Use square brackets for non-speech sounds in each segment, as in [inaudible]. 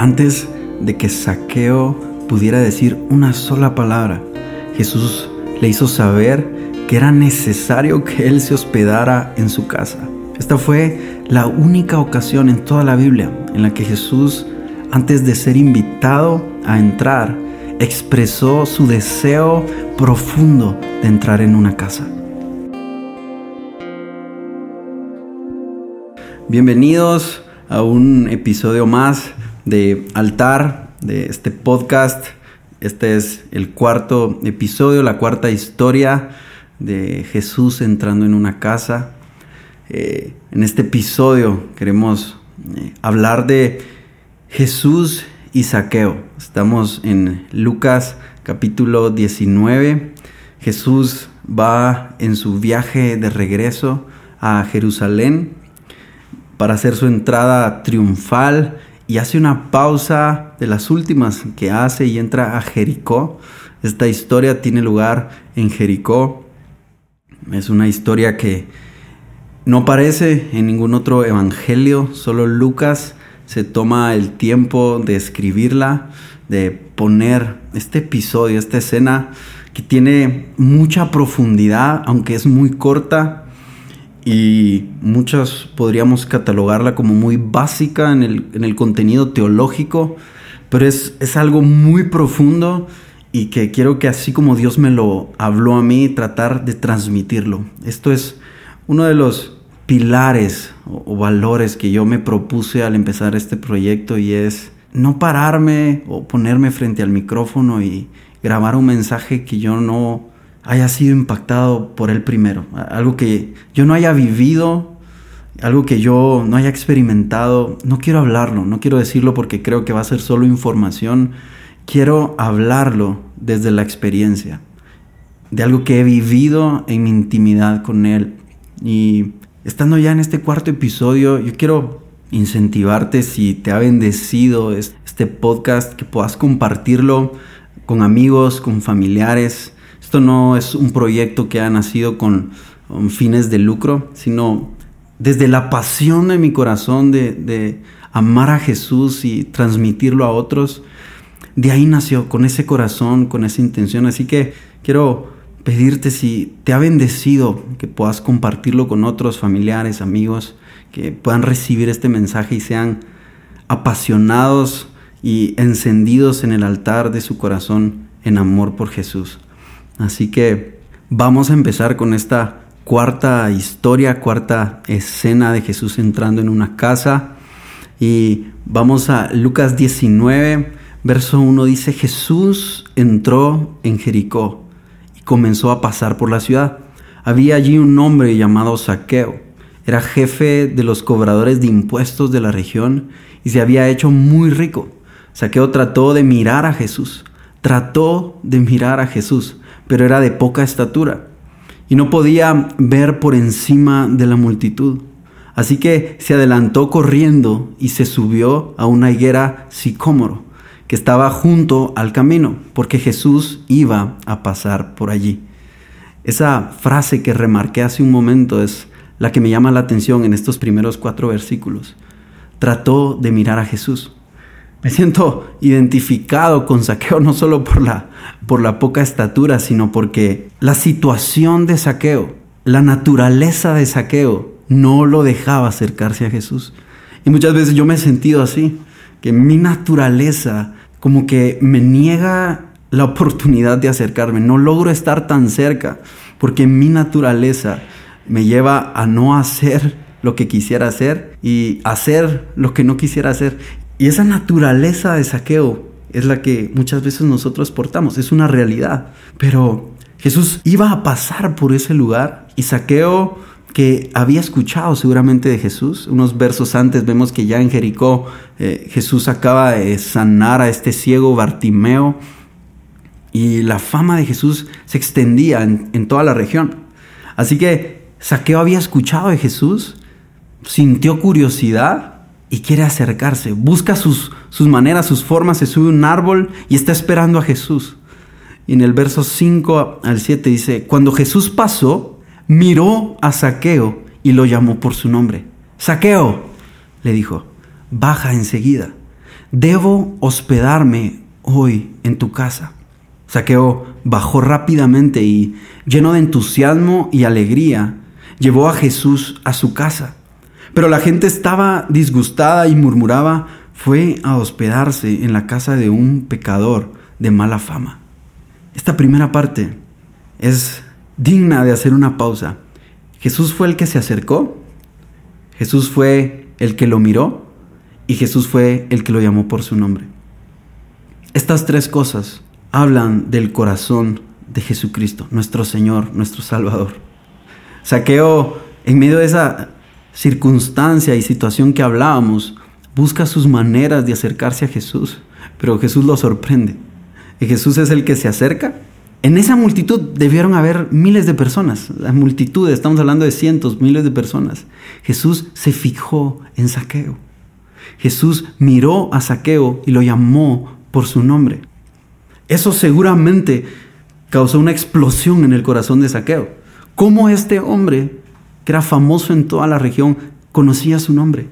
Antes de que Saqueo pudiera decir una sola palabra, Jesús le hizo saber que era necesario que él se hospedara en su casa. Esta fue la única ocasión en toda la Biblia en la que Jesús, antes de ser invitado a entrar, expresó su deseo profundo de entrar en una casa. Bienvenidos a un episodio más de Altar, de este podcast. Este es el cuarto episodio, la cuarta historia de Jesús entrando en una casa. Eh, en este episodio queremos eh, hablar de Jesús y Saqueo. Estamos en Lucas capítulo 19. Jesús va en su viaje de regreso a Jerusalén para hacer su entrada triunfal y hace una pausa de las últimas que hace y entra a Jericó. Esta historia tiene lugar en Jericó. Es una historia que no aparece en ningún otro evangelio, solo Lucas se toma el tiempo de escribirla, de poner este episodio, esta escena que tiene mucha profundidad, aunque es muy corta, y muchas podríamos catalogarla como muy básica en el, contenido teológico, pero es, es, algo muy profundo y que quiero que así como Dios me lo habló a mí, tratar de transmitirlo. Esto es uno de los pilares o, o valores que yo me propuse al empezar este proyecto y es no pararme o ponerme frente al micrófono y grabar un mensaje que yo no haya sido impactado por él primero. Algo que yo no haya vivido, algo que yo no haya experimentado. No quiero hablarlo, no quiero decirlo porque creo que va a ser solo información. Quiero hablarlo desde la experiencia, de algo que he vivido en mi intimidad con él. Y estando ya en este cuarto episodio, yo quiero incentivarte si te ha bendecido este podcast, que puedas compartirlo con amigos, con familiares esto no es un proyecto que ha nacido con, fines de lucro, sino desde la pasión de mi corazón de, amar a Jesús y transmitirlo a otros. De ahí nació, con ese corazón, con esa intención. Así que quiero pedirte si te ha bendecido que puedas compartirlo con otros familiares, amigos, que puedan recibir este mensaje y sean apasionados y encendidos en el altar de su corazón en amor por Jesús. Así que vamos a empezar con esta cuarta historia, cuarta escena de Jesús entrando en una casa. Y vamos a Lucas 19, verso 1 dice, Jesús entró en Jericó y comenzó a pasar por la ciudad. Había allí un hombre llamado Saqueo. Era jefe de los cobradores de impuestos de la región y se había hecho muy rico. Saqueo trató de mirar a Jesús. Trató de mirar a Jesús pero era de poca estatura y no podía ver por encima de la multitud. Así que se adelantó corriendo y se subió a una higuera sicómoro que estaba junto al camino, porque Jesús iba a pasar por allí. Esa frase que remarqué hace un momento es la que me llama la atención en estos primeros cuatro versículos. Trató de mirar a Jesús. Me siento identificado con Saqueo no solo por la, por la poca estatura, sino porque la situación de Saqueo, la naturaleza de Saqueo, no lo dejaba acercarse a Jesús. Y muchas veces yo me he sentido así, que mi naturaleza como que me niega la oportunidad de acercarme. No logro estar tan cerca porque mi naturaleza me lleva a no hacer lo que quisiera hacer y hacer lo que no quisiera hacer. Y esa naturaleza de saqueo es la que muchas veces nosotros portamos, es una realidad. Pero Jesús iba a pasar por ese lugar y saqueo que había escuchado seguramente de Jesús. Unos versos antes vemos que ya en Jericó eh, Jesús acaba de sanar a este ciego Bartimeo y la fama de Jesús se extendía en, en toda la región. Así que Saqueo había escuchado de Jesús, sintió curiosidad y quiere acercarse. Busca sus, sus maneras, sus formas, se sube a un árbol y está esperando a Jesús. Y en el verso 5 al 7 dice, cuando Jesús pasó, miró a Saqueo y lo llamó por su nombre. Saqueo, le dijo, baja enseguida. debo hospedarme hoy en tu casa. Saqueo bajó rápidamente y, lleno de entusiasmo y alegría, llevó a Jesús a su casa. Pero la gente estaba disgustada y murmuraba, fue a hospedarse en la casa de un pecador de mala fama. Esta primera parte es digna de hacer una pausa. Jesús fue el que se acercó, Jesús fue el que lo miró y Jesús fue el que lo llamó por su nombre. Estas tres cosas hablan del corazón de Jesucristo, nuestro Señor, nuestro Salvador. Saqueo, en medio de esa circunstancia y situación que hablábamos, busca sus maneras de acercarse a Jesús, pero Jesús lo sorprende. Y Jesús es el que se acerca. En esa multitud debieron haber miles de personas, la multitud, estamos hablando de cientos, miles de personas. Jesús se fijó en Saqueo. Jesús miró a Saqueo y lo llamó por su nombre. Eso seguramente causó una explosión en el corazón de Saqueo. ¿Cómo este hombre, que era famoso en toda la región, conocía su nombre?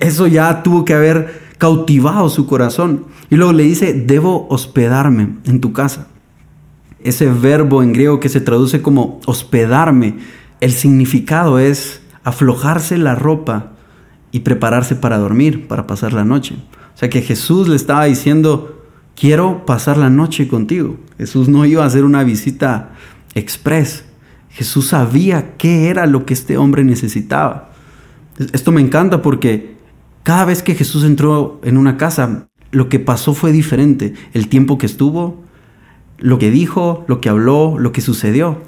Eso ya tuvo que haber cautivado su corazón. Y luego le dice, debo hospedarme en tu casa. Ese verbo en griego que se traduce como hospedarme, el significado es aflojarse la ropa y prepararse para dormir, para pasar la noche. O sea que Jesús le estaba diciendo, quiero pasar la noche contigo. Jesús no iba a hacer una visita express. Jesús sabía qué era lo que este hombre necesitaba. Esto me encanta porque cada vez que Jesús entró en una casa, lo que pasó fue diferente. El tiempo que estuvo, lo que dijo, lo que habló, lo que sucedió.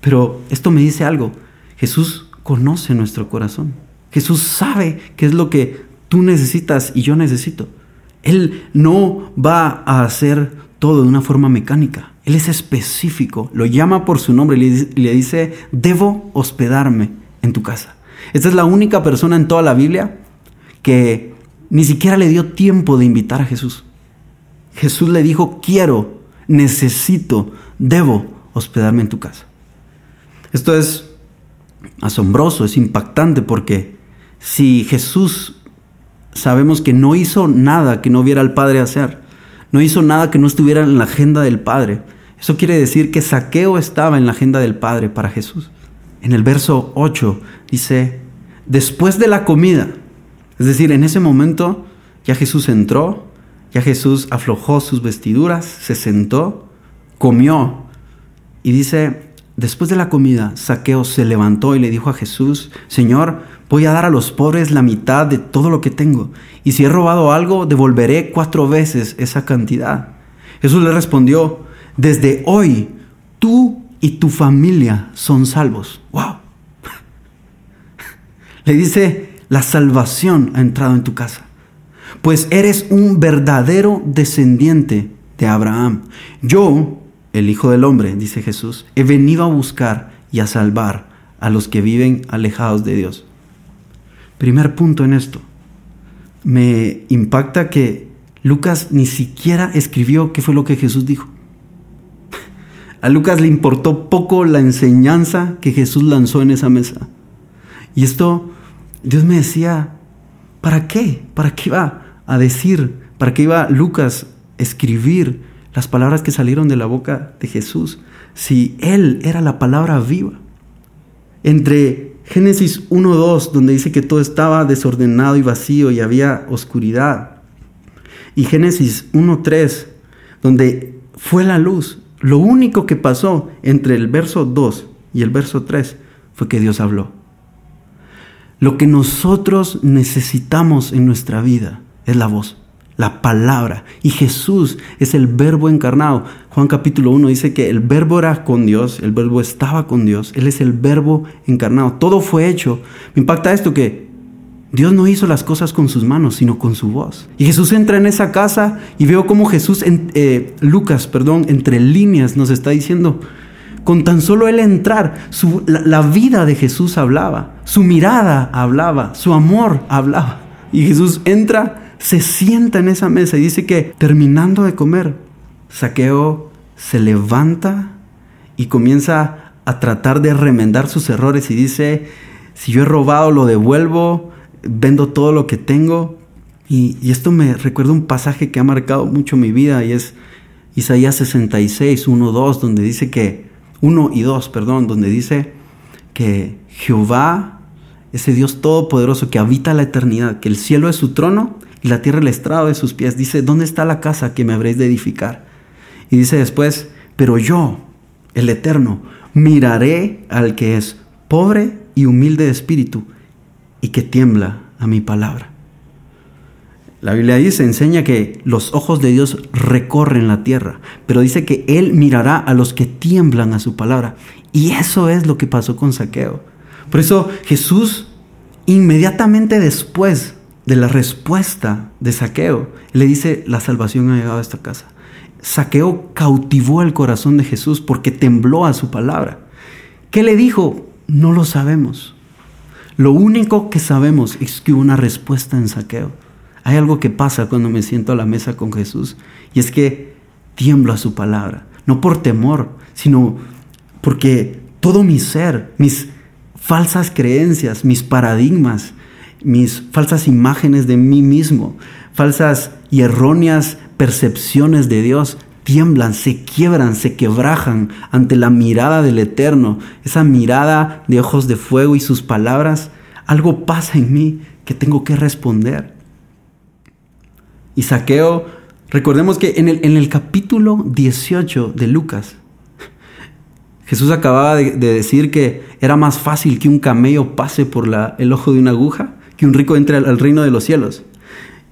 Pero esto me dice algo. Jesús conoce nuestro corazón. Jesús sabe qué es lo que tú necesitas y yo necesito. Él no va a hacer todo de una forma mecánica. Él es específico, lo llama por su nombre y le dice, debo hospedarme en tu casa. Esta es la única persona en toda la Biblia que ni siquiera le dio tiempo de invitar a Jesús. Jesús le dijo, quiero, necesito, debo hospedarme en tu casa. Esto es asombroso, es impactante porque si Jesús sabemos que no hizo nada que no viera al Padre hacer, no hizo nada que no estuviera en la agenda del Padre, eso quiere decir que saqueo estaba en la agenda del Padre para Jesús. En el verso 8 dice, después de la comida, es decir, en ese momento ya Jesús entró, ya Jesús aflojó sus vestiduras, se sentó, comió y dice, después de la comida, Saqueo se levantó y le dijo a Jesús, Señor, voy a dar a los pobres la mitad de todo lo que tengo, y si he robado algo, devolveré cuatro veces esa cantidad. Jesús le respondió, desde hoy tú y tu familia son salvos. ¡Wow! [laughs] Le dice, la salvación ha entrado en tu casa. Pues eres un verdadero descendiente de Abraham. Yo, el Hijo del Hombre, dice Jesús, he venido a buscar y a salvar a los que viven alejados de Dios. Primer punto en esto. Me impacta que Lucas ni siquiera escribió qué fue lo que Jesús dijo. A Lucas le importó poco la enseñanza que Jesús lanzó en esa mesa. Y esto Dios me decía, ¿para qué? ¿Para qué iba a decir? ¿Para qué iba Lucas a escribir las palabras que salieron de la boca de Jesús? Si Él era la palabra viva. Entre Génesis 1.2, donde dice que todo estaba desordenado y vacío y había oscuridad. Y Génesis 1.3, donde fue la luz. Lo único que pasó entre el verso 2 y el verso 3 fue que Dios habló. Lo que nosotros necesitamos en nuestra vida es la voz, la palabra. Y Jesús es el verbo encarnado. Juan capítulo 1 dice que el verbo era con Dios, el verbo estaba con Dios, Él es el verbo encarnado. Todo fue hecho. Me impacta esto que Dios no hizo las cosas con sus manos, sino con su voz. Y Jesús entra en esa casa y veo cómo Jesús, en, eh, Lucas, perdón, entre líneas nos está diciendo, con tan solo él entrar, la, vida de Jesús hablaba, su mirada hablaba, su amor hablaba. Y Jesús entra, se sienta en esa mesa y dice que terminando de comer, Saqueo se levanta y comienza a tratar de remendar sus errores y dice, si yo he robado lo devuelvo, vendo todo lo que tengo. Y, esto me recuerda un pasaje que ha marcado mucho mi vida y es Isaías 66, 1, 2, donde dice que, 1 y 2, perdón, donde dice que Jehová, ese Dios todopoderoso que habita la eternidad, que el cielo es su trono y la tierra el estrado de sus pies, dice, ¿dónde está la casa que me habréis de edificar? Y dice después, pero yo, el eterno, miraré al que es pobre y humilde de espíritu y que tiembla a mi palabra. La Biblia dice, enseña que los ojos de Dios recorren la tierra, pero dice que Él mirará a los que tiemblan a su palabra. Y eso es lo que pasó con Saqueo. Por eso Jesús, inmediatamente después de la respuesta de Saqueo, le dice, la salvación ha llegado a esta casa. Saqueo cautivó el corazón de Jesús porque tembló a su palabra. ¿Qué le dijo? No lo sabemos. Lo único que sabemos es que hubo una respuesta en Saqueo. Hay algo que pasa cuando me siento a la mesa con Jesús y es que tiemblo a su palabra, no por temor, sino porque todo mi ser, mis falsas creencias, mis paradigmas, mis falsas imágenes de mí mismo, falsas y erróneas percepciones de Dios tiemblan, se quiebran, se quebrajan ante la mirada del Eterno, esa mirada de ojos de fuego y sus palabras, algo pasa en mí que tengo que responder. Y Saqueo, recordemos que en el, capítulo 18 de Lucas, Jesús acababa de, decir que era más fácil que un camello pase por el ojo de una aguja que un rico entre al reino de los cielos.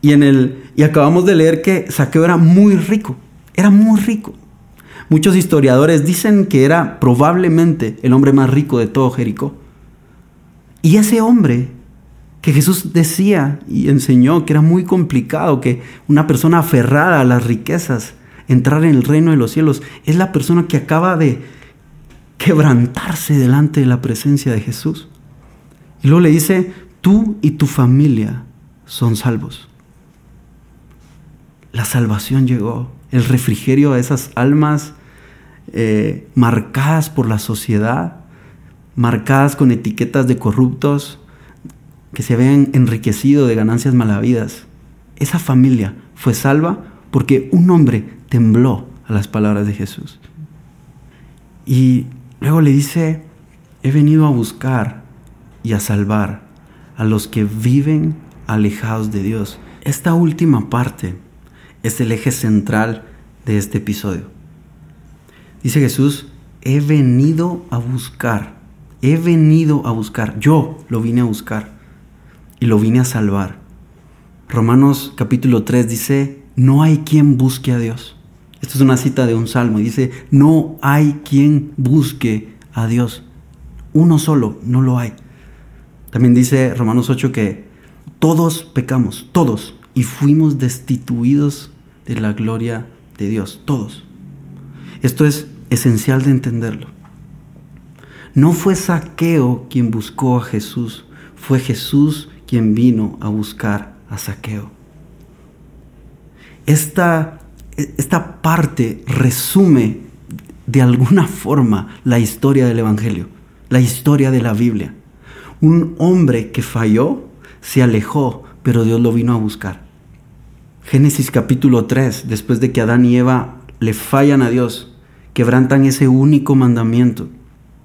Y, en el, y acabamos de leer que Saqueo era muy rico, era muy rico. Muchos historiadores dicen que era probablemente el hombre más rico de todo Jericó. Y ese hombre que Jesús decía y enseñó que era muy complicado que una persona aferrada a las riquezas entrar en el reino de los cielos, es la persona que acaba de quebrantarse delante de la presencia de Jesús. Y luego le dice, tú y tu familia son salvos la salvación llegó, el refrigerio a esas almas eh, marcadas por la sociedad, marcadas con etiquetas de corruptos, que se habían enriquecido de ganancias malavidas. Esa familia fue salva porque un hombre tembló a las palabras de Jesús. Y luego le dice, he venido a buscar y a salvar a los que viven alejados de Dios. Esta última parte es el eje central de este episodio. Dice Jesús, he venido a buscar, he venido a buscar, yo lo vine a buscar y lo vine a salvar. Romanos capítulo 3 dice, no hay quien busque a Dios. Esto es una cita de un salmo dice, no hay quien busque a Dios. Uno solo, no lo hay. También dice Romanos 8 que todos pecamos, todos, y fuimos destituidos de la gloria de Dios, todos. Esto es esencial de entenderlo. No fue Saqueo quien buscó a Jesús, fue Jesús quien vino a buscar a Saqueo. Esta, esta parte resume de alguna forma la historia del Evangelio, la historia de la Biblia. Un hombre que falló, se alejó, pero Dios lo vino a buscar. Génesis capítulo 3, después de que Adán y Eva le fallan a Dios, quebrantan ese único mandamiento,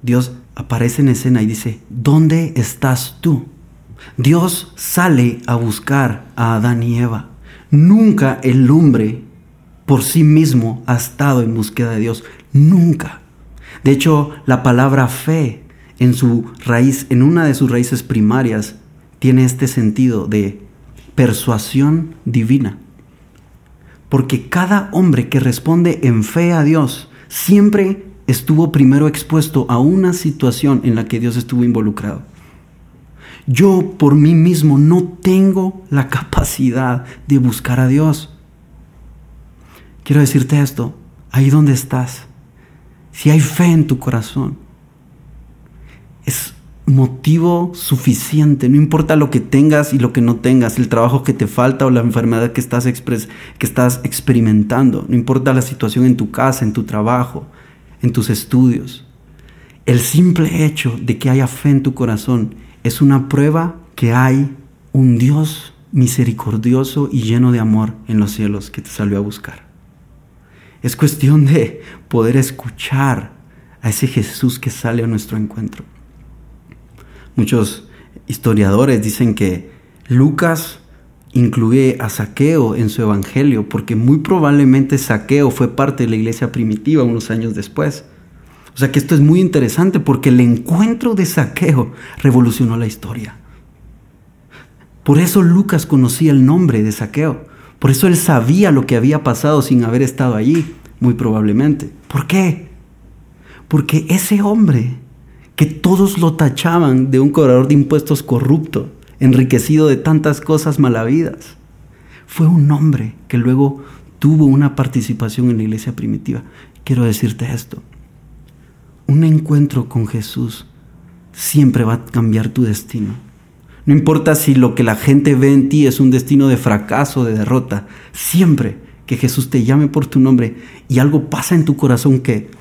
Dios aparece en escena y dice, ¿dónde estás tú? Dios sale a buscar a Adán y Eva. Nunca el hombre por sí mismo ha estado en búsqueda de Dios. Nunca. De hecho, la palabra fe en su raíz, en una de sus raíces primarias, tiene este sentido de persuasión divina. Porque cada hombre que responde en fe a Dios siempre estuvo primero expuesto a una situación en la que Dios estuvo involucrado. Yo por mí mismo no tengo la capacidad de buscar a Dios. Quiero decirte esto, ahí donde estás, si hay fe en tu corazón, es motivo suficiente, no importa lo que tengas y lo que no tengas, el trabajo que te falta o la enfermedad que estás, que estás experimentando, no importa la situación en tu casa, en tu trabajo, en tus estudios. El simple hecho de que haya fe en tu corazón es una prueba que hay un Dios misericordioso y lleno de amor en los cielos que te salió a buscar. Es cuestión de poder escuchar a ese Jesús que sale a nuestro encuentro. Muchos historiadores dicen que Lucas incluye a Saqueo en su evangelio, porque muy probablemente Saqueo fue parte de la iglesia primitiva unos años después. O sea que esto es muy interesante porque el encuentro de Saqueo revolucionó la historia. Por eso Lucas conocía el nombre de Saqueo. Por eso él sabía lo que había pasado sin haber estado allí, muy probablemente. ¿Por qué? Porque ese hombre que todos lo tachaban de un cobrador de impuestos corrupto, enriquecido de tantas cosas malavidas. Fue un hombre que luego tuvo una participación en la iglesia primitiva. Quiero decirte esto. Un encuentro con Jesús siempre va a cambiar tu destino. No importa si lo que la gente ve en ti es un destino de fracaso, de derrota. Siempre que Jesús te llame por tu nombre y algo pasa en tu corazón que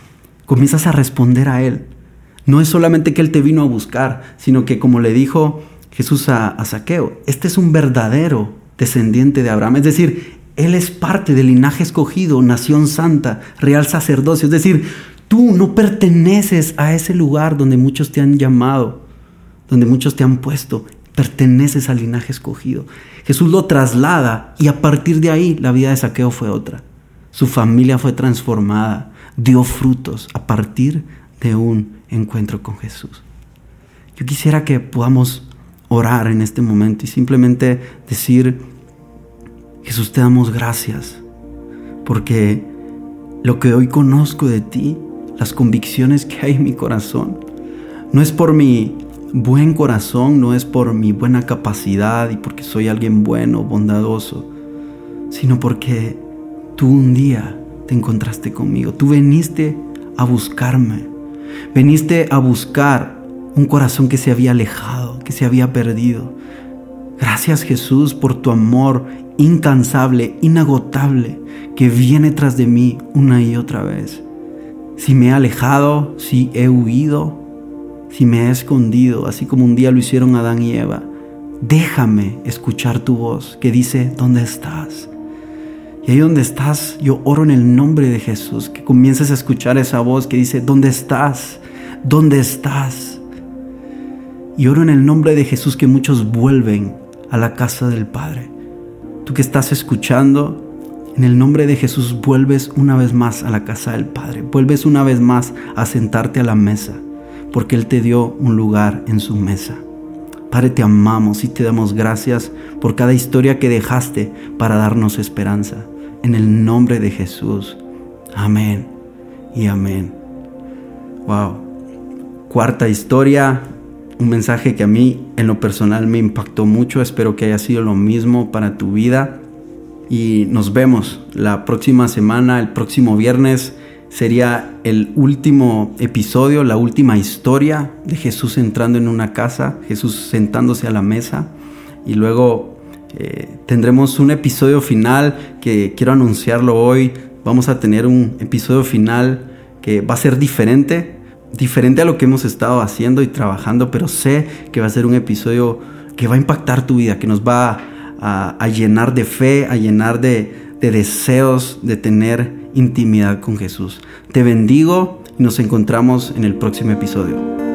comienzas a responder a Él. No es solamente que Él te vino a buscar, sino que como le dijo Jesús a, Saqueo, este es un verdadero descendiente de Abraham. Es decir, él es parte del linaje escogido, nación santa, real sacerdocio. Es decir, tú no perteneces a ese lugar donde muchos te han llamado, donde muchos te han puesto. Perteneces al linaje escogido. Jesús lo traslada y a partir de ahí la vida de Saqueo fue otra. Su familia fue transformada, dio frutos a partir de un encuentro con Jesús. Yo quisiera que podamos orar en este momento y simplemente decir, Jesús, te damos gracias porque lo que hoy conozco de ti, las convicciones que hay en mi corazón, no es por mi buen corazón, no es por mi buena capacidad y porque soy alguien bueno, bondadoso, sino porque tú un día te encontraste conmigo, tú veniste a buscarme, veniste a buscar un corazón que se había alejado que se había perdido. Gracias Jesús por tu amor incansable, inagotable, que viene tras de mí una y otra vez. Si me he alejado, si he huido, si me he escondido, así como un día lo hicieron Adán y Eva, déjame escuchar tu voz que dice, ¿dónde estás? Y ahí donde estás, yo oro en el nombre de Jesús, que comiences a escuchar esa voz que dice, ¿dónde estás? ¿Dónde estás? Y oro en el nombre de Jesús que muchos vuelven a la casa del Padre. Tú que estás escuchando, en el nombre de Jesús vuelves una vez más a la casa del Padre. Vuelves una vez más a sentarte a la mesa, porque Él te dio un lugar en su mesa. Padre, te amamos y te damos gracias por cada historia que dejaste para darnos esperanza. En el nombre de Jesús. Amén y amén. Wow. Cuarta historia, un mensaje que a mí en lo personal me impactó mucho. Espero que haya sido lo mismo para tu vida. Y nos vemos la próxima semana, el próximo viernes. Sería el último episodio, la última historia de Jesús entrando en una casa, Jesús sentándose a la mesa. Y luego eh, tendremos un episodio final que quiero anunciarlo hoy. Vamos a tener un episodio final que va a ser diferente diferente a lo que hemos estado haciendo y trabajando, pero sé que va a ser un episodio que va a impactar tu vida, que nos va a, llenar de fe, a llenar de, de deseos de tener intimidad con Jesús. Te bendigo y nos encontramos en el próximo episodio.